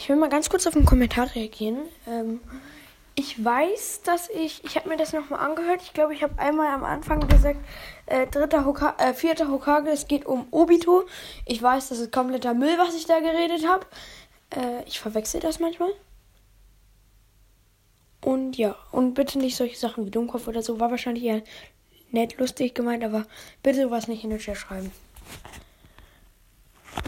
Ich will mal ganz kurz auf einen Kommentar reagieren. Ähm, ich weiß, dass ich, ich habe mir das nochmal angehört. Ich glaube, ich habe einmal am Anfang gesagt, äh, dritter Hoka äh, vierter Hokage, es geht um Obito. Ich weiß, das ist kompletter Müll, was ich da geredet habe. Äh, ich verwechsel das manchmal. Und ja, und bitte nicht solche Sachen wie Dummkopf oder so. War wahrscheinlich eher nett lustig gemeint, aber bitte was nicht in den Chat schreiben.